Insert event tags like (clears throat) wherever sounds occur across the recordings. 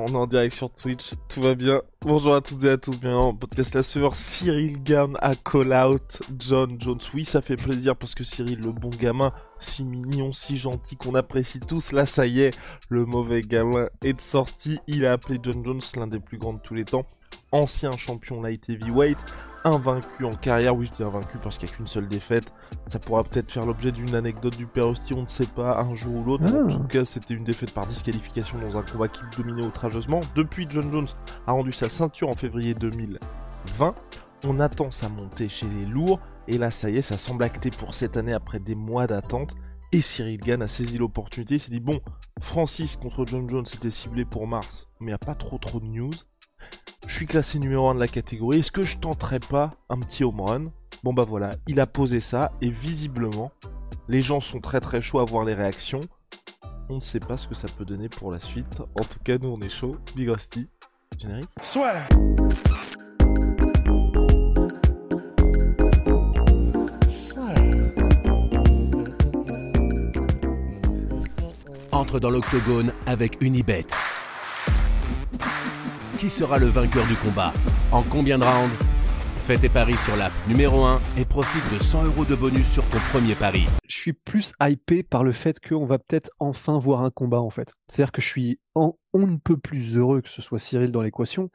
On est en direct sur Twitch, tout va bien. Bonjour à toutes et à tous, bien podcast la sueur. Cyril Gann a call out John Jones. Oui, ça fait plaisir parce que Cyril, le bon gamin, si mignon, si gentil, qu'on apprécie tous, là ça y est, le mauvais gamin est de sortie. Il a appelé John Jones l'un des plus grands de tous les temps. Ancien champion light heavyweight, invaincu en carrière. Oui, je dis invaincu parce qu'il n'y a qu'une seule défaite. Ça pourra peut-être faire l'objet d'une anecdote du père Hostie, on ne sait pas, un jour ou l'autre. Ah. En tout cas, c'était une défaite par disqualification dans un combat qui dominait outrageusement. Depuis, John Jones a rendu sa ceinture en février 2020. On attend sa montée chez les lourds. Et là, ça y est, ça semble acté pour cette année après des mois d'attente. Et Cyril Gann a saisi l'opportunité. Il s'est dit bon, Francis contre John Jones était ciblé pour mars, mais il n'y a pas trop trop de news. Je suis classé numéro 1 de la catégorie. Est-ce que je tenterais pas un petit home run? Bon bah voilà, il a posé ça et visiblement, les gens sont très très chauds à voir les réactions. On ne sait pas ce que ça peut donner pour la suite. En tout cas, nous on est chaud. Big Rusty, générique. Soit. Entre dans l'octogone avec Unibet. Qui sera le vainqueur du combat En combien de rounds? Fais tes paris sur l'app numéro 1 et profite de 100 euros de bonus sur ton premier pari. je suis plus hypé par le fait qu'on va peut-être enfin voir un combat en fait. C'est-à-dire que je suis on ne peut plus heureux que ce soit Cyril dans l'équation,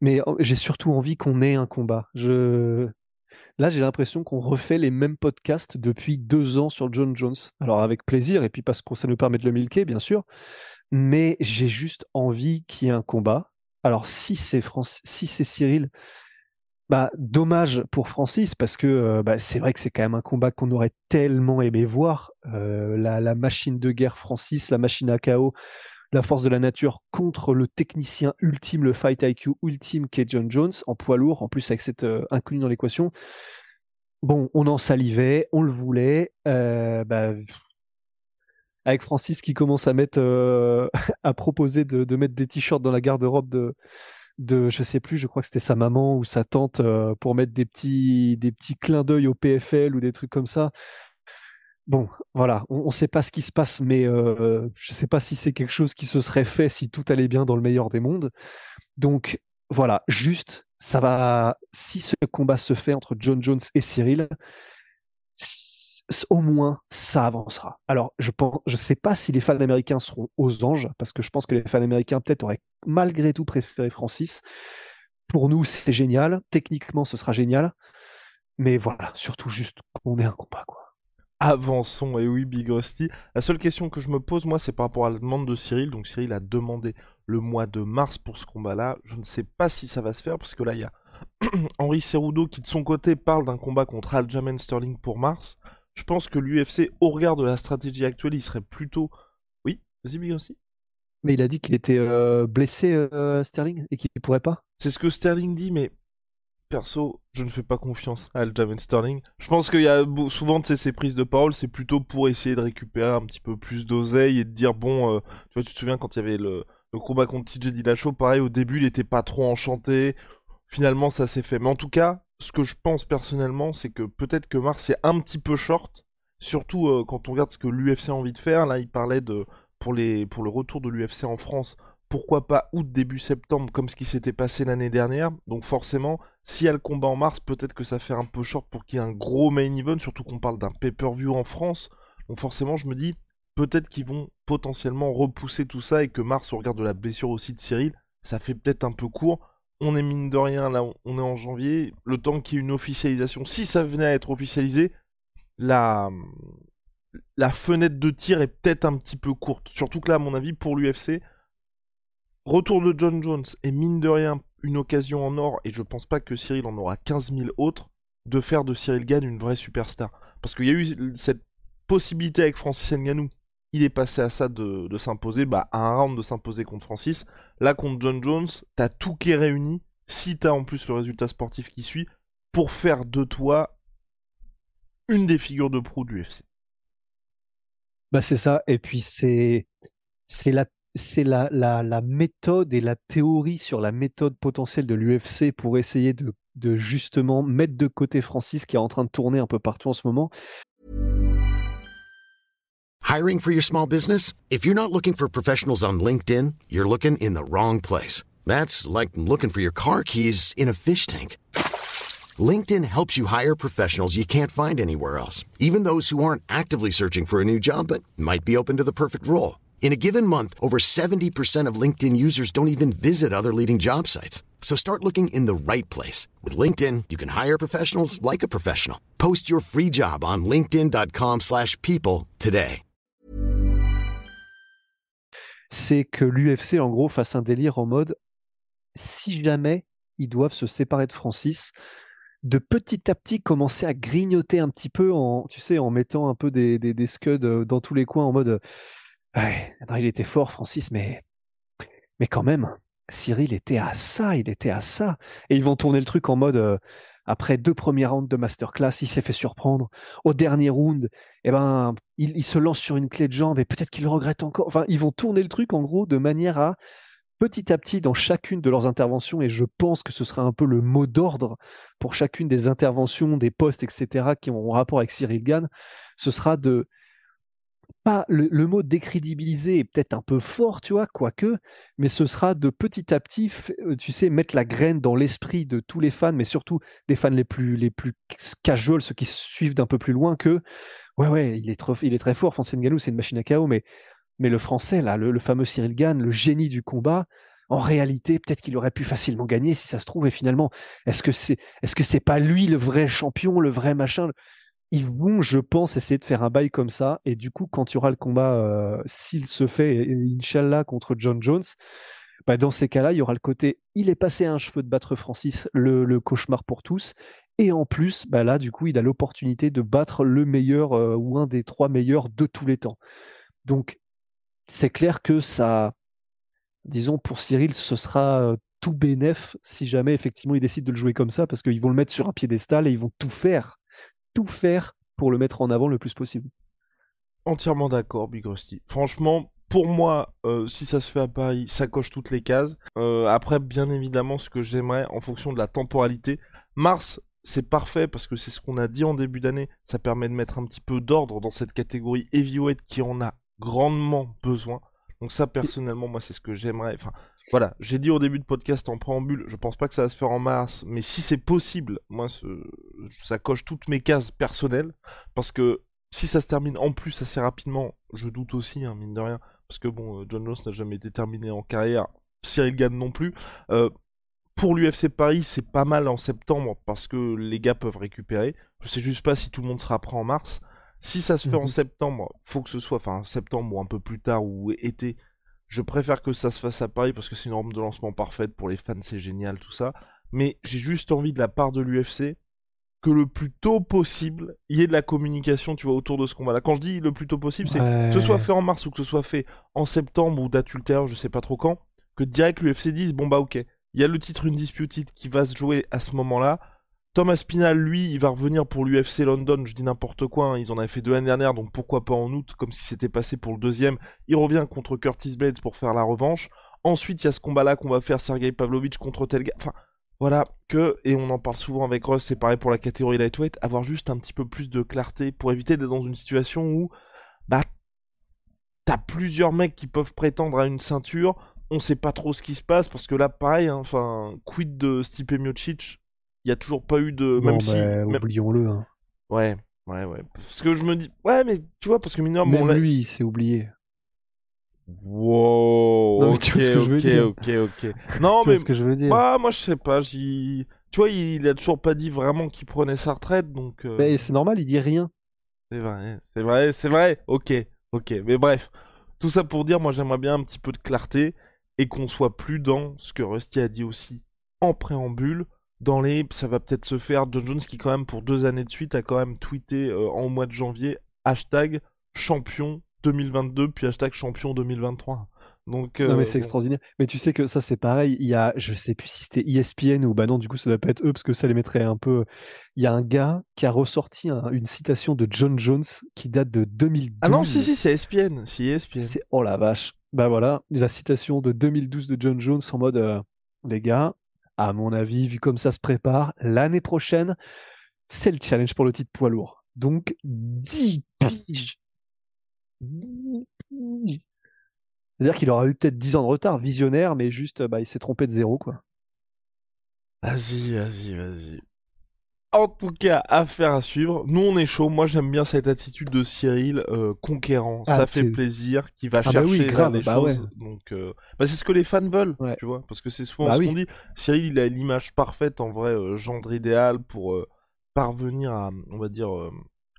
mais j'ai surtout envie qu'on ait un combat. Là, j'ai l'impression qu'on refait les mêmes podcasts depuis deux ans sur John Jones. Alors avec plaisir, et puis parce que ça nous permet de le milquer, bien sûr, mais j'ai juste envie qu'il y ait un combat. Alors si c'est si c'est Cyril, bah, dommage pour Francis parce que euh, bah, c'est vrai que c'est quand même un combat qu'on aurait tellement aimé voir. Euh, la, machine de guerre Francis, la machine à chaos, la force de la nature contre le technicien ultime, le fight IQ ultime qui est John Jones en poids lourd, en plus avec cette euh, inconnue dans l'équation. Bon, on en salivait, on le voulait. bah, avec Francis qui commence à mettre, euh, (laughs) à proposer de, mettre des t-shirts dans la garde-robe de, de, je sais plus, je crois que c'était sa maman ou sa tante euh, pour mettre des petits, des petits clins d'œil au PFL ou des trucs comme ça. Bon, voilà, on ne sait pas ce qui se passe, mais euh, je ne sais pas si c'est quelque chose qui se serait fait si tout allait bien dans le meilleur des mondes. Donc voilà, juste, ça va. Si ce combat se fait entre John Jones et Cyril, au moins ça avancera. Alors, je pense, je sais pas si les fans américains seront aux anges, parce que je pense que les fans américains peut-être auraient malgré tout préféré Francis. Pour nous, c'est génial. Techniquement, ce sera génial. Mais voilà, surtout juste qu'on ait un combat, quoi. Avançons, et oui, Big Rusty. La seule question que je me pose, moi, c'est par rapport à la demande de Cyril. Donc, Cyril a demandé le mois de mars pour ce combat-là. Je ne sais pas si ça va se faire, parce que là, il y a (clears throat) Henri Cerudo qui, de son côté, parle d'un combat contre Aljamain Sterling pour mars. Je pense que l'UFC, au regard de la stratégie actuelle, il serait plutôt. Oui, vas-y, Big Rusty. Mais il a dit qu'il était euh, blessé, euh, Sterling, et qu'il ne pourrait pas. C'est ce que Sterling dit, mais perso, je ne fais pas confiance à Aljamain Sterling. Je pense qu'il y a souvent ces prises de parole, c'est plutôt pour essayer de récupérer un petit peu plus d'oseille et de dire bon, euh, tu vois, tu te souviens quand il y avait le, combat contre TJ Dillashaw, pareil, au début, il était pas trop enchanté. Finalement, ça s'est fait. Mais en tout cas, ce que je pense personnellement, c'est que peut-être que Mars est un petit peu short, surtout euh, quand on regarde ce que l'UFC a envie de faire. Là, il parlait de pour le retour de l'UFC en France pourquoi pas août, début septembre, comme ce qui s'était passé l'année dernière. Donc forcément, s'il y a le combat en mars, peut-être que ça fait un peu short pour qu'il y ait un gros main event, surtout qu'on parle d'un pay-per-view en France. Donc forcément, je me dis, peut-être qu'ils vont potentiellement repousser tout ça et que mars, au regard de la blessure aussi de Cyril, ça fait peut-être un peu court. On est mine de rien, là, on est en janvier. Le temps qu'il y ait une officialisation, si ça venait à être officialisé, la, la fenêtre de tir est peut-être un petit peu courte. Surtout que là, à mon avis, pour l'UFC, retour de John Jones et mine de rien une occasion en or, et je pense pas que Cyril en aura 15 000 autres, de faire de Cyril Gann une vraie superstar. Parce qu'il y a eu cette possibilité avec Francis Ngannou. Il est passé à ça de, s'imposer, bah, à un round de s'imposer contre Francis. Là, contre John Jones, t'as tout qui est réuni. Si t'as en plus le résultat sportif qui suit, pour faire de toi une des figures de proue du UFC. Bah c'est ça. Et puis c'est c'est la c'est la, la, méthode et la théorie sur la méthode potentielle de l'UFC pour essayer de, de justement mettre de côté Francis qui est en train de tourner un peu partout en ce moment. Hiring for your small business? If you're not looking for professionals on LinkedIn, you're looking in the wrong place. That's like looking for your car keys in a fish tank. LinkedIn helps you hire professionals you can't find anywhere else, even those who aren't actively searching for a new job but might be open to the perfect role. In a given month, over 70% of LinkedIn users don't even visit other leading job sites. So start looking in the right place. With LinkedIn, you can hire professionals like a professional. Post your free job on linkedin.com slash people today. C'est que l'UFC, en gros, fasse un délire en mode si jamais ils doivent se séparer de Francis, de petit à petit commencer à grignoter un petit peu en, tu sais, en mettant un peu des, des, des scuds euh, dans tous les coins en mode il était fort Francis, mais quand même, Cyril était à ça, il était à ça. Et ils vont tourner le truc en mode euh, après deux premiers rounds de masterclass, il s'est fait surprendre. Au dernier round, eh ben, il, il se lance sur une clé de jambe et peut-être qu'il regrette encore. Enfin, ils vont tourner le truc en gros de manière à petit à petit dans chacune de leurs interventions, et je pense que ce sera un peu le mot d'ordre pour chacune des interventions, des postes, etc., qui ont rapport avec Cyril Gann, ce sera de pas le, mot décrédibiliser est peut-être un peu fort, tu vois, quoique, mais ce sera de petit à petit, euh, tu sais, mettre la graine dans l'esprit de tous les fans, mais surtout des fans les plus les plus casual, ceux qui suivent d'un peu plus loin, que ouais ouais, il est très fort, Francis Ngannou, c'est une machine à chaos, mais mais le français, là, le, fameux Cyril Gann, le génie du combat, en réalité, peut-être qu'il aurait pu facilement gagner si ça se trouve. Et finalement, est-ce que c'est, est-ce que c'est pas lui le vrai champion, le vrai machin Ils vont, je pense, essayer de faire un bail comme ça. Et du coup, quand il y aura le combat, euh, s'il se fait, Inch'Allah, contre John Jones, bah, dans ces cas-là, il y aura le côté, il est passé à un cheveu de battre Francis, le, cauchemar pour tous. Et en plus, bah là, du coup, il a l'opportunité de battre le meilleur euh, ou un des trois meilleurs de tous les temps. Donc, c'est clair que ça, disons, pour Cyril, ce sera euh, tout bénef si jamais effectivement il décide de le jouer comme ça, parce qu'ils vont le mettre sur un piédestal et ils vont tout faire, tout faire pour le mettre en avant le plus possible. Entièrement d'accord, Big Rusty. Franchement, pour moi, euh, si ça se fait à Paris, ça coche toutes les cases. Euh, après, bien évidemment, ce que j'aimerais, en fonction de la temporalité, Mars, c'est parfait parce que c'est ce qu'on a dit en début d'année. Ça permet de mettre un petit peu d'ordre dans cette catégorie heavyweight qui en a grandement besoin. Donc ça, personnellement, moi, c'est ce que j'aimerais. Enfin, voilà, j'ai dit au début de podcast en préambule, je pense pas que ça va se faire en mars, mais si c'est possible, moi, ça coche toutes mes cases personnelles, parce que si ça se termine en plus assez rapidement, je doute aussi, hein, mine de rien, parce que bon, euh, John Jones n'a jamais été terminé en carrière, Cyril Gann non plus. Euh, pour l'UFC Paris, c'est pas mal en septembre, parce que les gars peuvent récupérer. Je sais juste pas si tout le monde sera prêt en mars. Si ça se fait en mhm. septembre, faut que ce soit, enfin septembre ou un peu plus tard ou été. Je préfère que ça se fasse à Paris parce que c'est une norme de lancement parfaite pour les fans, c'est génial tout ça. Mais j'ai juste envie de la part de l'UFC que le plus tôt possible, il y ait de la communication, tu vois, autour de ce combat-là. Quand je dis le plus tôt possible, c'est que ce soit fait en mars ou que ce soit fait en septembre ou date ultérieure, je sais pas trop quand, que direct l'UFC dise bon bah ok, il y a le titre Undisputed qui va se jouer à ce moment-là. Thomas Pinal, lui, il va revenir pour l'UFC London, je dis n'importe quoi, hein. ils en avaient fait deux l'année dernière, donc pourquoi pas en août, comme si c'était passé pour le deuxième. Il revient contre Curtis Blades pour faire la revanche. Ensuite, il y a ce combat-là qu'on va faire, Sergei Pavlovich contre Telga. Enfin, voilà, que, et on en parle souvent avec Russ, c'est pareil pour la catégorie lightweight, avoir juste un petit peu plus de clarté pour éviter d'être dans une situation où, bah, t'as plusieurs mecs qui peuvent prétendre à une ceinture, on sait pas trop ce qui se passe, parce que là, pareil, hein, enfin, quid de Stipe Miocic, il n'y a toujours pas eu de. même si. Bah, oublions-le. Hein. Ouais, ouais, ouais. Parce que je me dis. Ouais, mais tu vois, parce que mineur. Même bon, lui, il s'est oublié. Wow. Non, tu vois ce que je veux dire. Ok, ok, Non, tu mais. Vois ce que je veux dire. Bah, moi, je sais pas. Tu vois, il a toujours pas dit vraiment qu'il prenait sa retraite, donc. Euh... Mais c'est normal, il dit rien. C'est vrai, c'est vrai, c'est vrai. Ok, ok. Mais bref, tout ça pour dire, moi, j'aimerais bien un petit peu de clarté et qu'on soit plus dans ce que Rusty a dit aussi en préambule dans les, ça va peut-être se faire. John Jones qui quand même pour deux années de suite a quand même tweeté euh, en mois de janvier hashtag champion 2022 puis hashtag champion 2023. Donc, Non, mais euh, c'est extraordinaire. Mais tu sais que ça, c'est pareil. Il y a, je sais plus si c'était ESPN ou bah non, du coup, ça doit pas être eux parce que ça les mettrait un peu. Il y a un gars qui a ressorti un- une citation de John Jones qui date de 2012. Ah non, si, si, c'est ESPN. Si, ESPN. C'est oh la vache. Bah voilà, la citation de 2012 de John Jones en mode euh, les gars, à mon avis, vu comme ça se prépare, l'année prochaine, c'est le challenge pour le titre poids lourd. Donc 10 piges. 10 piges. C'est-à-dire qu'il aura eu peut-être 10 ans de retard, visionnaire, mais juste bah, il s'est trompé de zéro quoi. Vas-y, vas-y, vas-y. En tout cas, affaire à suivre. Nous, on est chaud. Moi, j'aime bien cette attitude de Cyril euh, conquérant. Ah, Ça fait c'est- plaisir, qui va Ah bah chercher oui, grave, les bah choses. ouais. Donc, euh, bah, c'est ce que les fans veulent, Ouais. tu vois. Parce que c'est souvent Bah ce oui. qu'on dit. Cyril, il a l'image parfaite, en vrai, euh, gendre idéal pour parvenir à, on va dire,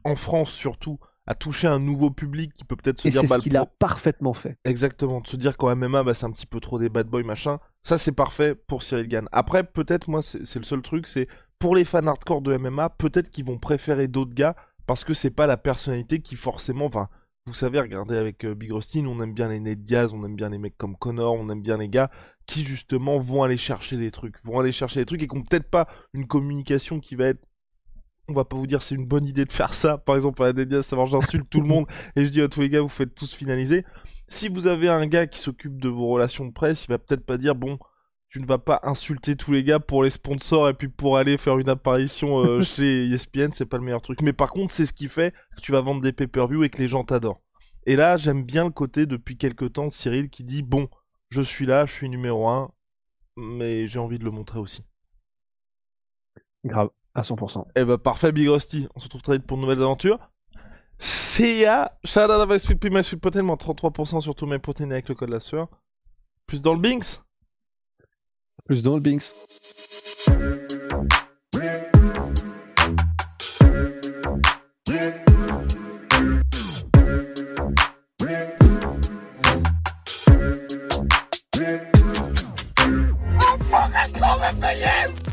en France surtout, à toucher un nouveau public qui peut peut-être se Et dire, c'est bah, ce le qu'il a parfaitement fait. Exactement, de se dire qu'en MMA, bah, c'est un petit peu trop des bad boys, machin. Ça, c'est parfait pour Cyril Gann. Après, peut-être, moi, c'est c'est le seul truc, c'est pour les fans hardcore de MMA, peut-être qu'ils vont préférer d'autres gars parce que c'est pas la personnalité qui forcément. Enfin, vous savez, regardez avec euh, Big Rustin, on aime bien les Ned Diaz, on aime bien les mecs comme Connor, on aime bien les gars qui justement vont aller chercher les trucs, vont aller chercher les trucs et qui ont peut-être pas une communication qui va être on va pas vous dire c'est une bonne idée de faire ça. Par exemple, à la Ned Diaz, savoir j'insulte tout le monde (laughs) et je dis à tous les gars, vous faites tous finaliser. Si vous avez un gars qui s'occupe de vos relations de presse, il va peut-être pas dire bon, tu ne vas pas insulter tous les gars pour les sponsors et puis pour aller faire une apparition euh, (laughs) chez ESPN, c'est pas le meilleur truc. Mais par contre, c'est ce qui fait que tu vas vendre des pay-per-view et que les gens t'adorent. Et là, j'aime bien le côté depuis quelques temps de Cyril qui dit bon, je suis là, je suis numéro un, mais j'ai envie de le montrer aussi. Grave, à 100%. Eh bah parfait Big Rusty, on se retrouve très vite pour de nouvelles aventures. See ya Shout out à my sweet pea, my sweet protein, moins 33% sur tous mes protéines avec le code la sueur. Plus dans le Binks Plus dans le Binks. Imagine